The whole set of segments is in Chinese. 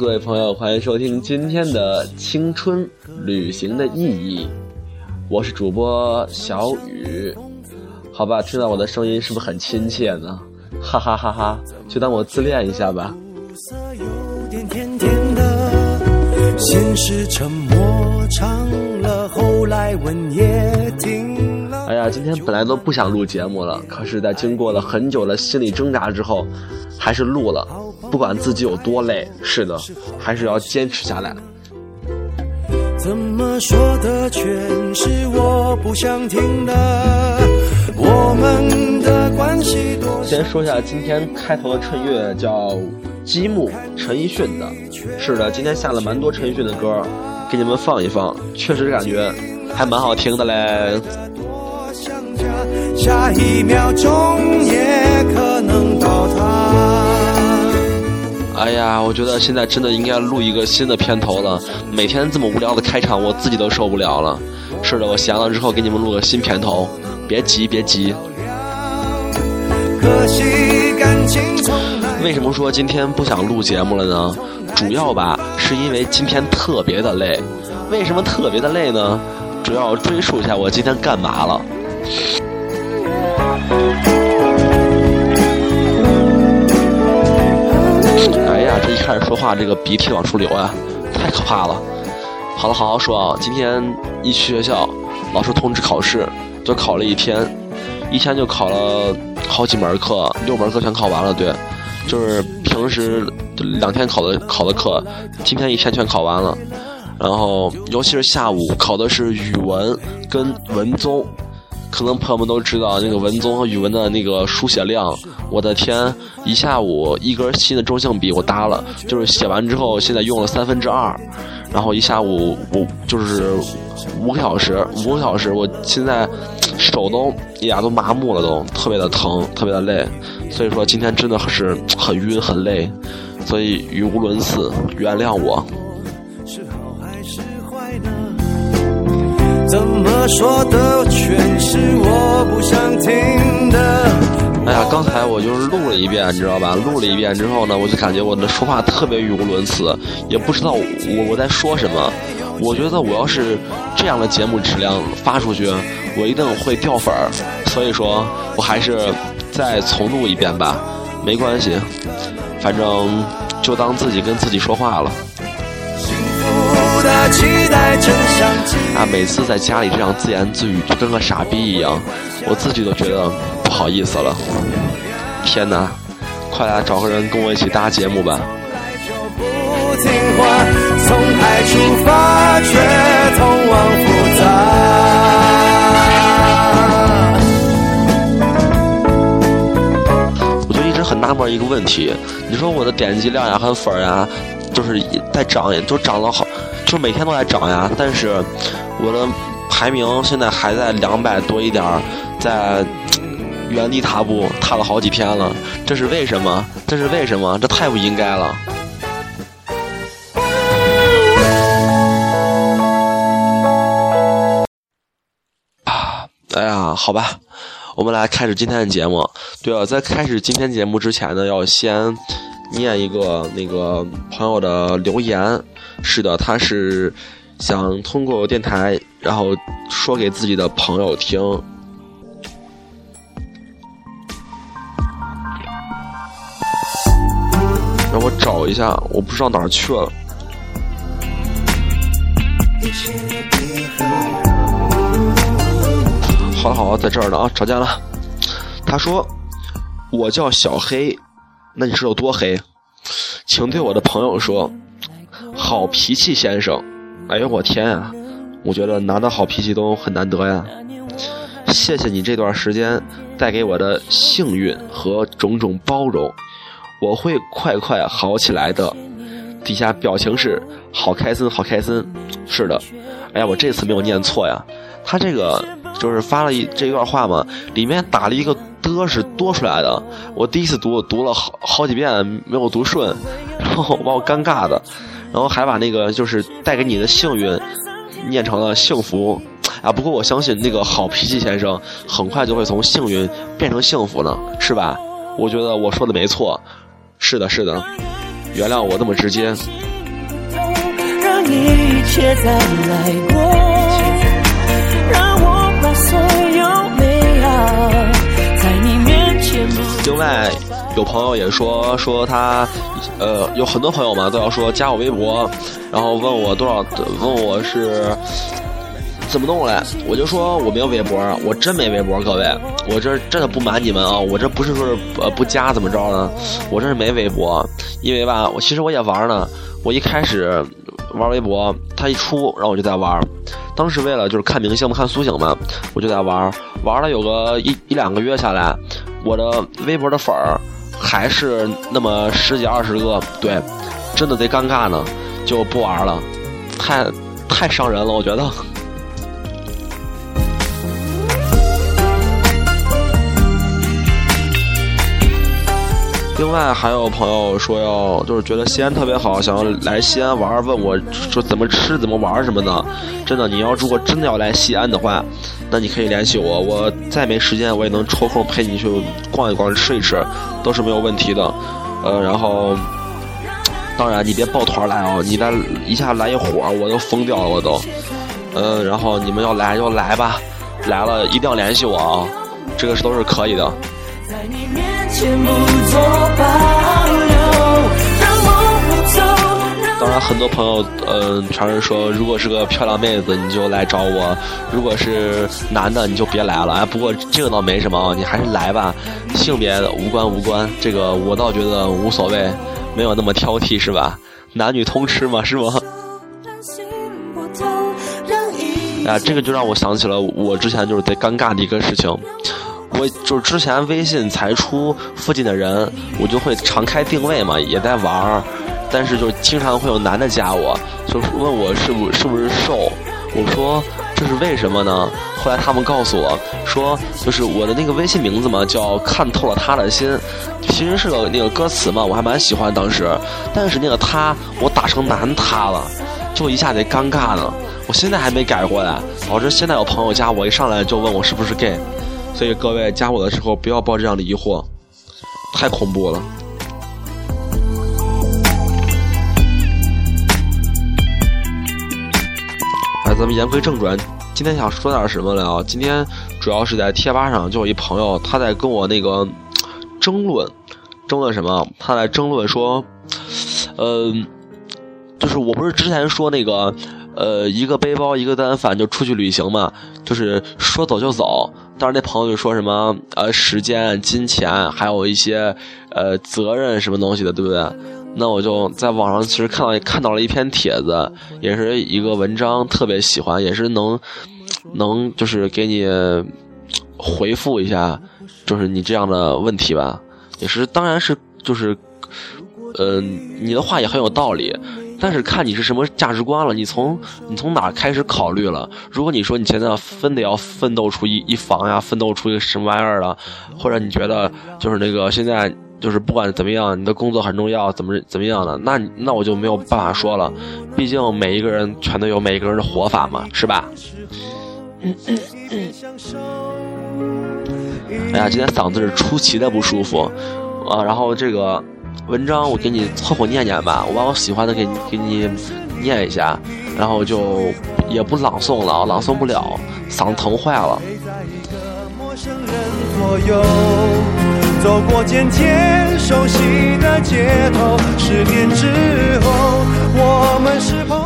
各位朋友，欢迎收听今天的青春旅行的意义。我是主播小雨，好吧，听到我的声音是不是很亲切呢？哈哈哈哈，就当我自恋一下吧。哎呀，今天本来都不想录节目了，可是，在经过了很久的心理挣扎之后，还是录了。不管自己有多累，是的，还是要坚持下来。怎么说的全是我不想听的，我们的关系多。先说一下今天开头的衬乐，叫《积木》，陈奕迅的。是的，今天下了蛮多陈奕迅的歌，给你们放一放，确实感觉还蛮好听的嘞。下一秒钟也可能倒塌。哎呀，我觉得现在真的应该录一个新的片头了。每天这么无聊的开场，我自己都受不了了。是的，我闲了之后给你们录个新片头，别急，别急。为什么说今天不想录节目了呢？主要吧，是因为今天特别的累。为什么特别的累呢？主要追溯一下我今天干嘛了。哎呀，这一开始说话，这个鼻涕往出流啊，太可怕了。好了，好好说啊。今天一去学校，老师通知考试，就考了一天，一天就考了好几门课，六门课全考完了。对，就是平时两天考的考的课，今天一天全考完了。然后，尤其是下午考的是语文跟文综。可能朋友们都知道，那个文综和语文的那个书写量，我的天，一下午一根新的中性笔我搭了，就是写完之后，现在用了三分之二，然后一下午我就是五个小时，五个小时，我现在手都呀都麻木了，都特别的疼，特别的累，所以说今天真的是很晕很累，所以语无伦次，原谅我。怎么说的全是我不想听的。哎呀，刚才我就是录了一遍，你知道吧？录了一遍之后呢，我就感觉我的说话特别语无伦次，也不知道我我在说什么。我觉得我要是这样的节目质量发出去，我一定会掉粉儿。所以说我还是再重录一遍吧，没关系，反正就当自己跟自己说话了。啊，每次在家里这样自言自语，就跟个傻逼一样，我自己都觉得不好意思了。天哪，快来找个人跟我一起搭节目吧！我就一直很纳闷一个问题，你说我的点击量呀、和粉儿呀，就是在涨，都涨了好。就每天都在涨呀，但是我的排名现在还在两百多一点，在原地踏步，踏了好几天了。这是为什么？这是为什么？这太不应该了。啊，哎呀，好吧，我们来开始今天的节目。对了，在开始今天节目之前呢，要先念一个那个朋友的留言。是的，他是想通过电台，然后说给自己的朋友听。让我找一下，我不知道哪儿去了。好了好了，在这儿呢啊，找见了。他说：“我叫小黑，那你是有多黑？请对我的朋友说。”好脾气先生，哎呦我天啊！我觉得拿到好脾气都很难得呀。谢谢你这段时间带给我的幸运和种种包容，我会快快好起来的。底下表情是好开心，好开心。是的，哎呀，我这次没有念错呀。他这个就是发了一这一段话嘛，里面打了一个的是多出来的。我第一次读读了好好几遍没有读顺，然后把我尴尬的。然后还把那个就是带给你的幸运，念成了幸福，啊！不过我相信那个好脾气先生很快就会从幸运变成幸福呢，是吧？我觉得我说的没错，是的，是的。原谅我那么直接。让一切再来过，让我所有美好在你面前。另外，有朋友也说说他，呃，有很多朋友嘛都要说加我微博，然后问我多少，问我是怎么弄来，我就说我没有微博，我真没微博，各位，我这真的不瞒你们啊，我这不是说是呃不加怎么着呢，我这是没微博，因为吧，我其实我也玩呢，我一开始。玩微博，它一出，然后我就在玩。当时为了就是看明星嘛，看苏醒嘛，我就在玩。玩了有个一一两个月下来，我的微博的粉儿还是那么十几二十个。对，真的贼尴尬呢，就不玩了，太太伤人了，我觉得。另外还有朋友说要就是觉得西安特别好，想要来西安玩，问我说怎么吃、怎么玩什么的。真的，你要如果真的要来西安的话，那你可以联系我，我再没时间我也能抽空陪你去逛一逛、吃一吃，都是没有问题的。呃，然后当然你别抱团来啊，你再一下来一伙我都疯掉了，我都。嗯，然后你们要来就来吧，来了一定要联系我啊，这个是都是可以的。当然，很多朋友嗯传是说，如果是个漂亮妹子，你就来找我；如果是男的，你就别来了。哎，不过这个倒没什么，你还是来吧，性别无关无关，这个我倒觉得无所谓，没有那么挑剔，是吧？男女通吃嘛，是吗？啊，这个就让我想起了我之前就是贼尴尬的一个事情。我就是之前微信才出附近的人，我就会常开定位嘛，也在玩儿，但是就经常会有男的加我，就是问我是不是不是瘦，我说这是为什么呢？后来他们告诉我说，就是我的那个微信名字嘛，叫看透了他的心，其实是个那个歌词嘛，我还蛮喜欢当时，但是那个他我打成男他了，就一下子尴尬呢，我现在还没改过来，导致现在有朋友加我一上来就问我是不是 gay。所以各位加我的时候不要抱这样的疑惑，太恐怖了。哎，咱们言归正传，今天想说点什么了？今天主要是在贴吧上就有一朋友他在跟我那个争论，争论什么？他在争论说，嗯，就是我不是之前说那个。呃，一个背包，一个单反就出去旅行嘛，就是说走就走。当时那朋友就说什么，呃，时间、金钱，还有一些呃责任什么东西的，对不对？那我就在网上其实看到看到了一篇帖子，也是一个文章，特别喜欢，也是能能就是给你回复一下，就是你这样的问题吧。也是，当然是就是，嗯，你的话也很有道理。但是看你是什么价值观了，你从你从哪开始考虑了？如果你说你现在分得要奋斗出一一房呀，奋斗出一个什么玩意儿了，或者你觉得就是那个现在就是不管怎么样，你的工作很重要，怎么怎么样的，那那我就没有办法说了。毕竟每一个人全都有每一个人的活法嘛，是吧？哎呀，今天嗓子是出奇的不舒服啊，然后这个。文章我给你凑合念念吧，我把我喜欢的给你给你念一下，然后就也不朗诵了，朗诵不了，嗓子疼坏了。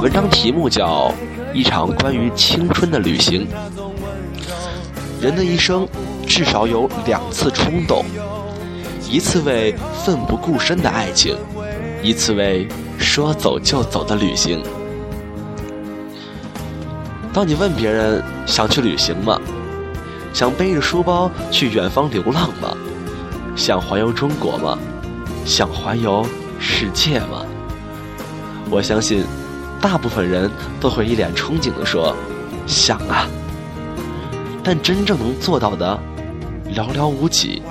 文章题目叫《一场关于青春的旅行》。人的一生至少有两次冲动。一次为奋不顾身的爱情，一次为说走就走的旅行。当你问别人想去旅行吗？想背着书包去远方流浪吗？想环游中国吗？想环游世界吗？我相信，大部分人都会一脸憧憬地说：“想啊。”但真正能做到的，寥寥无几。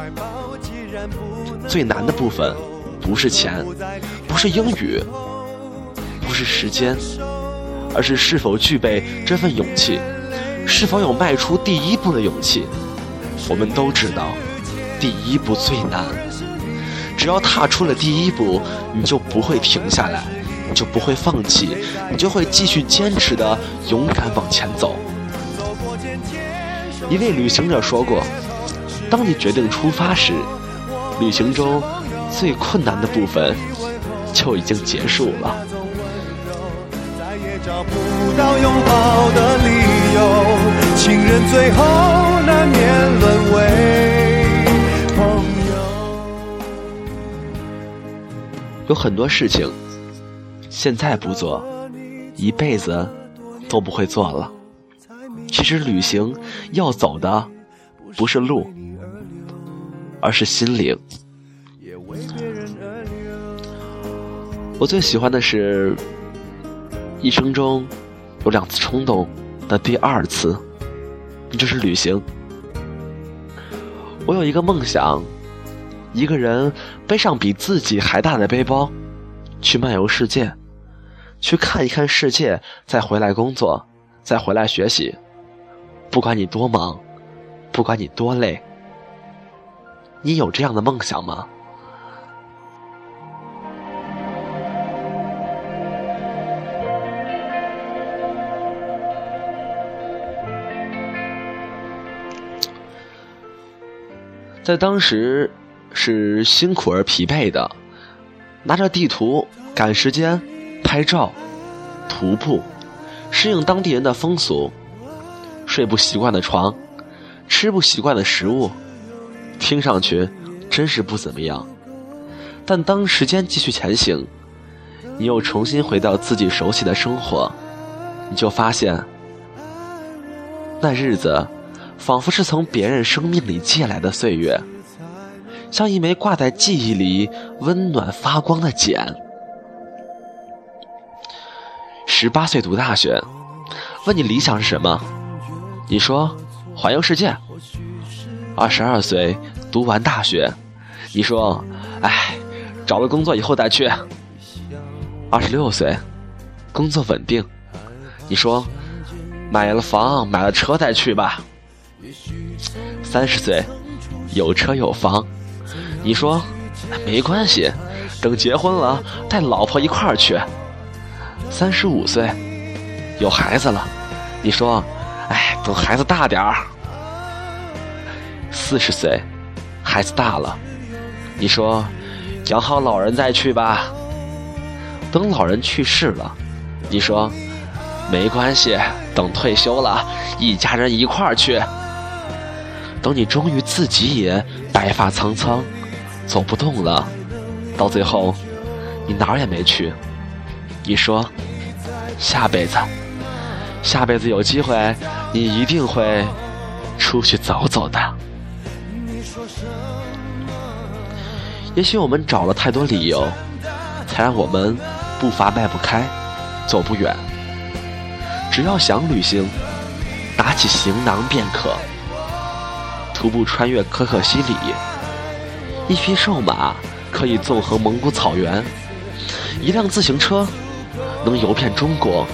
最难的部分，不是钱，不是英语，不是时间，而是是否具备这份勇气，是否有迈出第一步的勇气。我们都知道，第一步最难。只要踏出了第一步，你就不会停下来，你就不会放弃，你就会继续坚持的勇敢往前走。一位旅行者说过：“当你决定出发时，旅行中最困难的部分就已经结束了。”找不到拥抱的理由，情人最后难免沦为。有很多事情，现在不做，一辈子都不会做了。其实旅行要走的不是路，而是心灵。我最喜欢的是，一生中有两次冲动的第二次，就是旅行。我有一个梦想，一个人背上比自己还大的背包，去漫游世界，去看一看世界，再回来工作，再回来学习。不管你多忙，不管你多累，你有这样的梦想吗？在当时是辛苦而疲惫的，拿着地图赶时间、拍照、徒步，适应当地人的风俗。睡不习惯的床，吃不习惯的食物，听上去真是不怎么样。但当时间继续前行，你又重新回到自己熟悉的生活，你就发现，那日子仿佛是从别人生命里借来的岁月，像一枚挂在记忆里温暖发光的茧。十八岁读大学，问你理想是什么？你说环游世界，二十二岁读完大学，你说，哎，找了工作以后再去。二十六岁，工作稳定，你说，买了房买了车再去吧。三十岁，有车有房，你说，没关系，等结婚了带老婆一块儿去。三十五岁，有孩子了，你说。哎，等孩子大点儿，四十岁，孩子大了，你说养好老人再去吧。等老人去世了，你说没关系，等退休了，一家人一块儿去。等你终于自己也白发苍苍，走不动了，到最后你哪儿也没去，你说下辈子。下辈子有机会，你一定会出去走走的。也许我们找了太多理由，才让我们步伐迈不开，走不远。只要想旅行，拿起行囊便可。徒步穿越可可西里，一匹瘦马可以纵横蒙古草原，一辆自行车能游遍中国。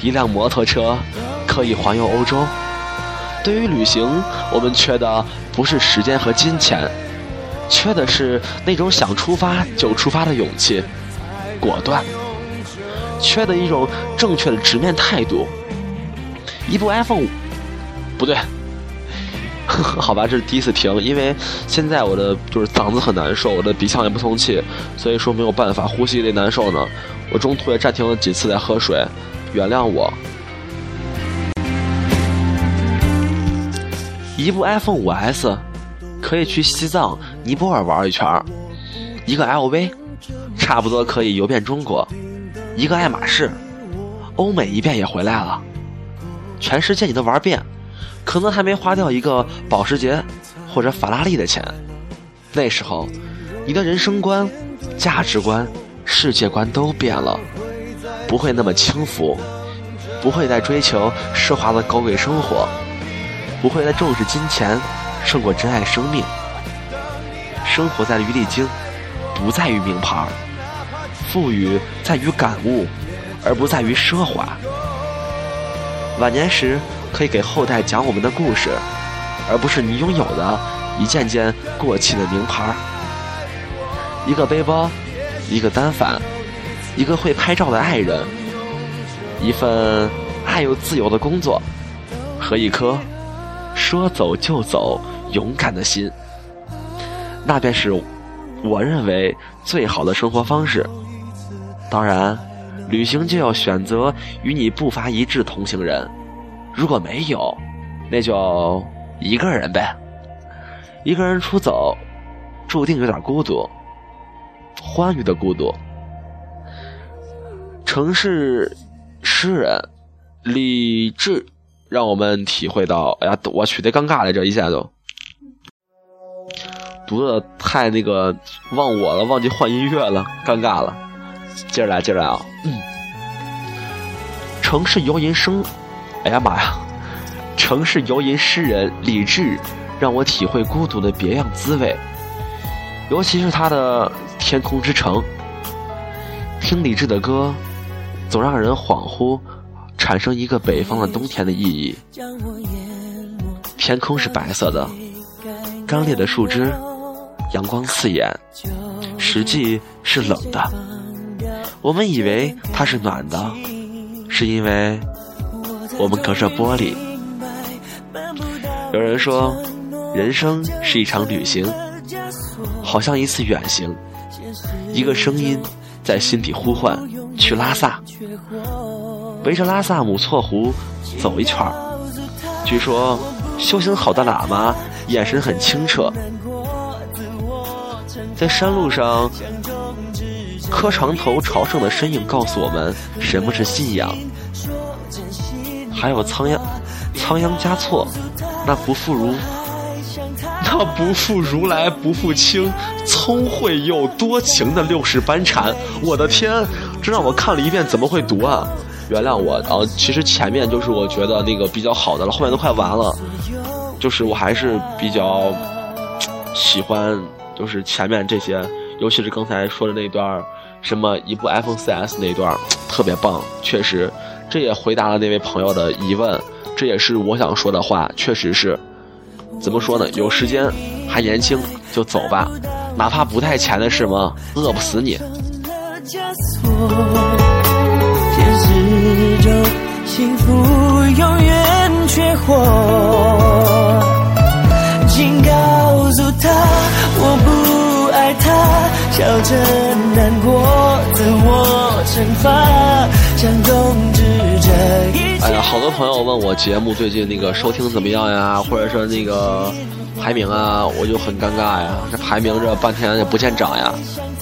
一辆摩托车可以环游欧洲。对于旅行，我们缺的不是时间和金钱，缺的是那种想出发就出发的勇气、果断，缺的一种正确的直面态度。一部 iPhone，不对，好吧，这是第一次停，因为现在我的就是嗓子很难受，我的鼻腔也不通气，所以说没有办法呼吸，得难受呢。我中途也暂停了几次在喝水。原谅我，一部 iPhone 五 S 可以去西藏、尼泊尔玩一圈一个 LV 差不多可以游遍中国，一个爱马仕，欧美一遍也回来了，全世界你都玩遍，可能还没花掉一个保时捷或者法拉利的钱。那时候，你的人生观、价值观、世界观都变了。不会那么轻浮，不会再追求奢华的高贵生活，不会再重视金钱胜过珍爱生命。生活在于历经，不在于名牌富裕在于感悟，而不在于奢华。晚年时可以给后代讲我们的故事，而不是你拥有的一件件过气的名牌一个背包，一个单反，一个会拍照的爱人，一份爱又自由的工作，和一颗说走就走、勇敢的心，那便是我认为最好的生活方式。当然，旅行就要选择与你步伐一致同行人，如果没有，那就一个人呗。一个人出走，注定有点孤独，欢愉的孤独。城市诗人李志，让我们体会到，哎呀，我去，得尴尬了，这一下都读的太那个忘我了，忘记换音乐了，尴尬了。接着来，接着来啊！嗯，城市游吟声，哎呀妈呀！城市游吟诗人李志。让我体会孤独的别样滋味，尤其是他的《天空之城》。听李志的歌，总让人恍惚，产生一个北方的冬天的意义。天空是白色的，干裂的树枝，阳光刺眼，实际是冷的。我们以为它是暖的，是因为我们隔着玻璃。有人说。人生是一场旅行，好像一次远行。一个声音在心底呼唤：去拉萨，围着拉萨姆措湖走一圈儿据说修行好的喇嘛眼神很清澈，在山路上磕长头朝圣的身影告诉我们什么是信仰。还有仓央仓央嘉措，那不负如。那不负如来不负卿，聪慧又多情的六世班禅，我的天，这让我看了一遍，怎么会读啊？原谅我然后，其实前面就是我觉得那个比较好的了，后面都快完了，就是我还是比较喜欢，就是前面这些，尤其是刚才说的那段什么一部 iPhone 4S 那段特别棒，确实，这也回答了那位朋友的疑问，这也是我想说的话，确实是。怎么说呢？有时间还年轻，就走吧，哪怕不带钱的是吗？饿不死你。幸福永远缺货，请告诉他我不爱他，笑着难过，自我惩罚，想控制这一。哎呀，好多朋友问我节目最近那个收听怎么样呀，或者说那个排名啊，我就很尴尬呀。这排名这半天也不见涨呀，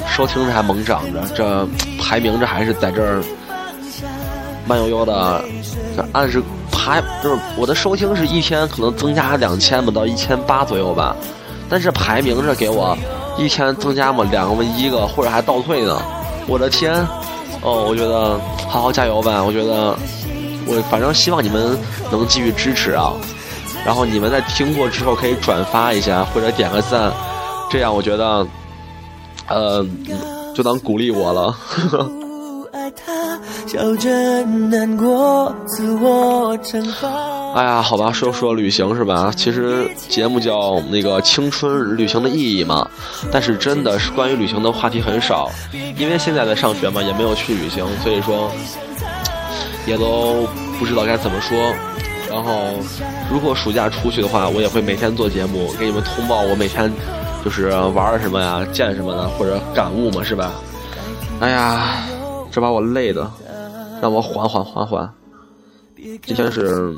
收听着还猛涨着，这排名这还是在这儿慢悠悠的。按是排，就是我的收听是一天可能增加两千吧，到一千八左右吧。但是排名是给我一天增加嘛两个一个，或者还倒退呢。我的天，哦，我觉得好好加油吧，我觉得。我反正希望你们能继续支持啊，然后你们在听过之后可以转发一下或者点个赞，这样我觉得，呃，就当鼓励我了。呵 呵笑着难过，自我哎呀，好吧，说说旅行是吧？其实节目叫那个青春旅行的意义嘛，但是真的是关于旅行的话题很少，因为现在在上学嘛，也没有去旅行，所以说。也都不知道该怎么说，然后如果暑假出去的话，我也会每天做节目，给你们通报我每天就是玩什么呀、见什么的或者感悟嘛，是吧？哎呀，这把我累的，让我缓缓缓缓。今天是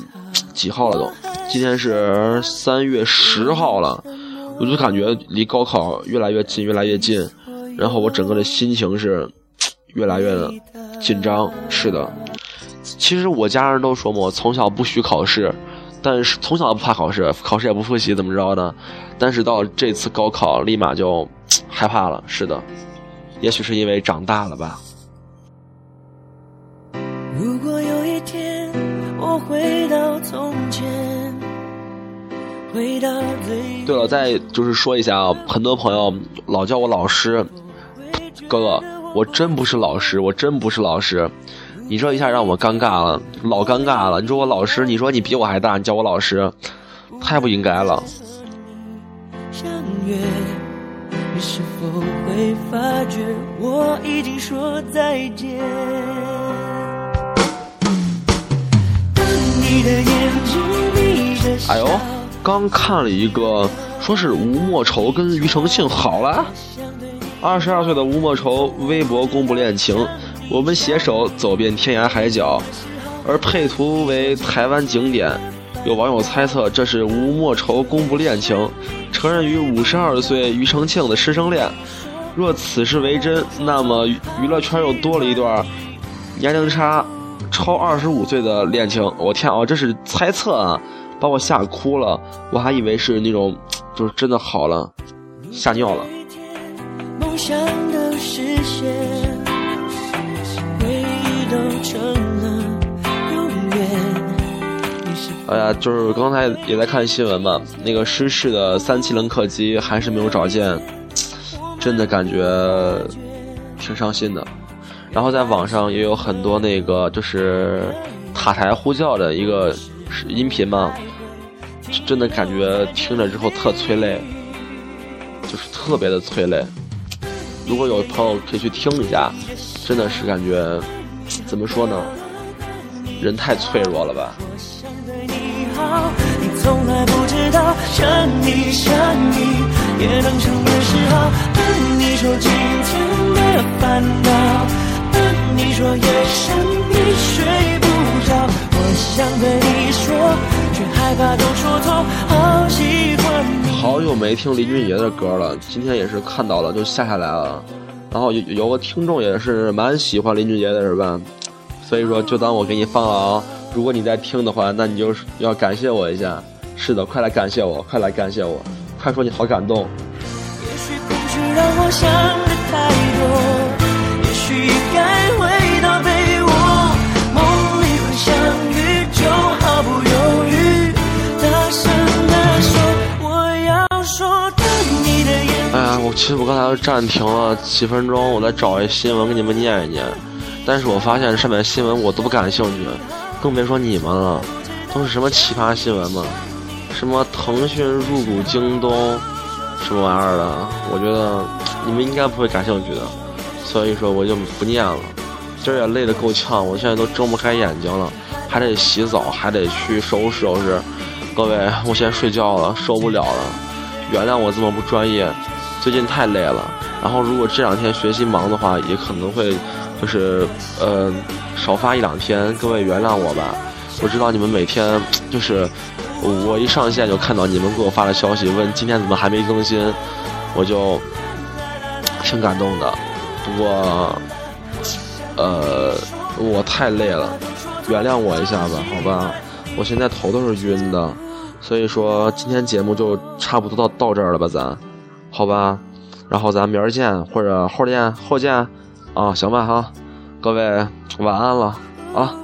几号了都？今天是三月十号了，我就感觉离高考越来越近，越来越近，然后我整个的心情是越来越紧张。是的。其实我家人都说嘛，我从小不许考试，但是从小不怕考试，考试也不复习，怎么着的？但是到这次高考，立马就 害怕了。是的，也许是因为长大了吧。回到从前，回到对了，再就是说一下啊，很多朋友老叫我老师，哥哥，我真不是老师，我真不是老师。你这一下让我尴尬了，老尴尬了。你说我老师，你说你比我还大，你叫我老师，太不应该了。你是否会发觉我已经说再见？哎呦，刚看了一个，说是吴莫愁跟庾澄庆好了。二十二岁的吴莫愁微博公布恋情，我们携手走遍天涯海角，而配图为台湾景点。有网友猜测这是吴莫愁公布恋情，承认与五十二岁庾澄庆的师生恋。若此事为真，那么娱乐圈又多了一段年龄差超二十五岁的恋情。我天啊，这是猜测啊，把我吓哭了。我还以为是那种，就是真的好了，吓尿了。梦想的实现，回忆都成了永远。哎呀，就是刚才也在看新闻嘛，那个失事的三七零客机还是没有找见，真的感觉挺伤心的。然后在网上也有很多那个就是塔台呼叫的一个音频嘛，真的感觉听了之后特催泪，就是特别的催泪。如果有朋友可以去听一下，真的是感觉怎么说呢，人太脆弱了吧。从来不知道，想你想你也能成为嗜好。跟你说今天的烦恼，你说夜深你睡不着。我想对你说，却害怕都说错，好喜欢你。好久没听林俊杰的歌了，今天也是看到了，就下下来了。然后有有个听众也是蛮喜欢林俊杰的，是吧？所以说就当我给你放了啊。如果你在听的话，那你就是要感谢我一下。是的，快来感谢我，快来感谢我，快说你好感动。也许让我想的太哎呀，我其实我刚才暂停了几分钟，我再找一新闻给你们念一念。但是我发现上面新闻我都不感兴趣，更别说你们了，都是什么奇葩新闻嘛？什么腾讯入股京东，什么玩意儿的？我觉得你们应该不会感兴趣的，所以说我就不念了。今儿也累得够呛，我现在都睁不开眼睛了，还得洗澡，还得去收拾收拾。各位，我先睡觉了，受不了了，原谅我这么不专业，最近太累了。然后如果这两天学习忙的话，也可能会就是呃少发一两天，各位原谅我吧。我知道你们每天 就是我一上线就看到你们给我发的消息，问今天怎么还没更新，我就挺感动的。不过呃我太累了，原谅我一下吧，好吧？我现在头都是晕的，所以说今天节目就差不多到到这儿了吧，咱好吧？然后咱明儿见，或者后见后见，啊，行吧哈，各位晚安了啊。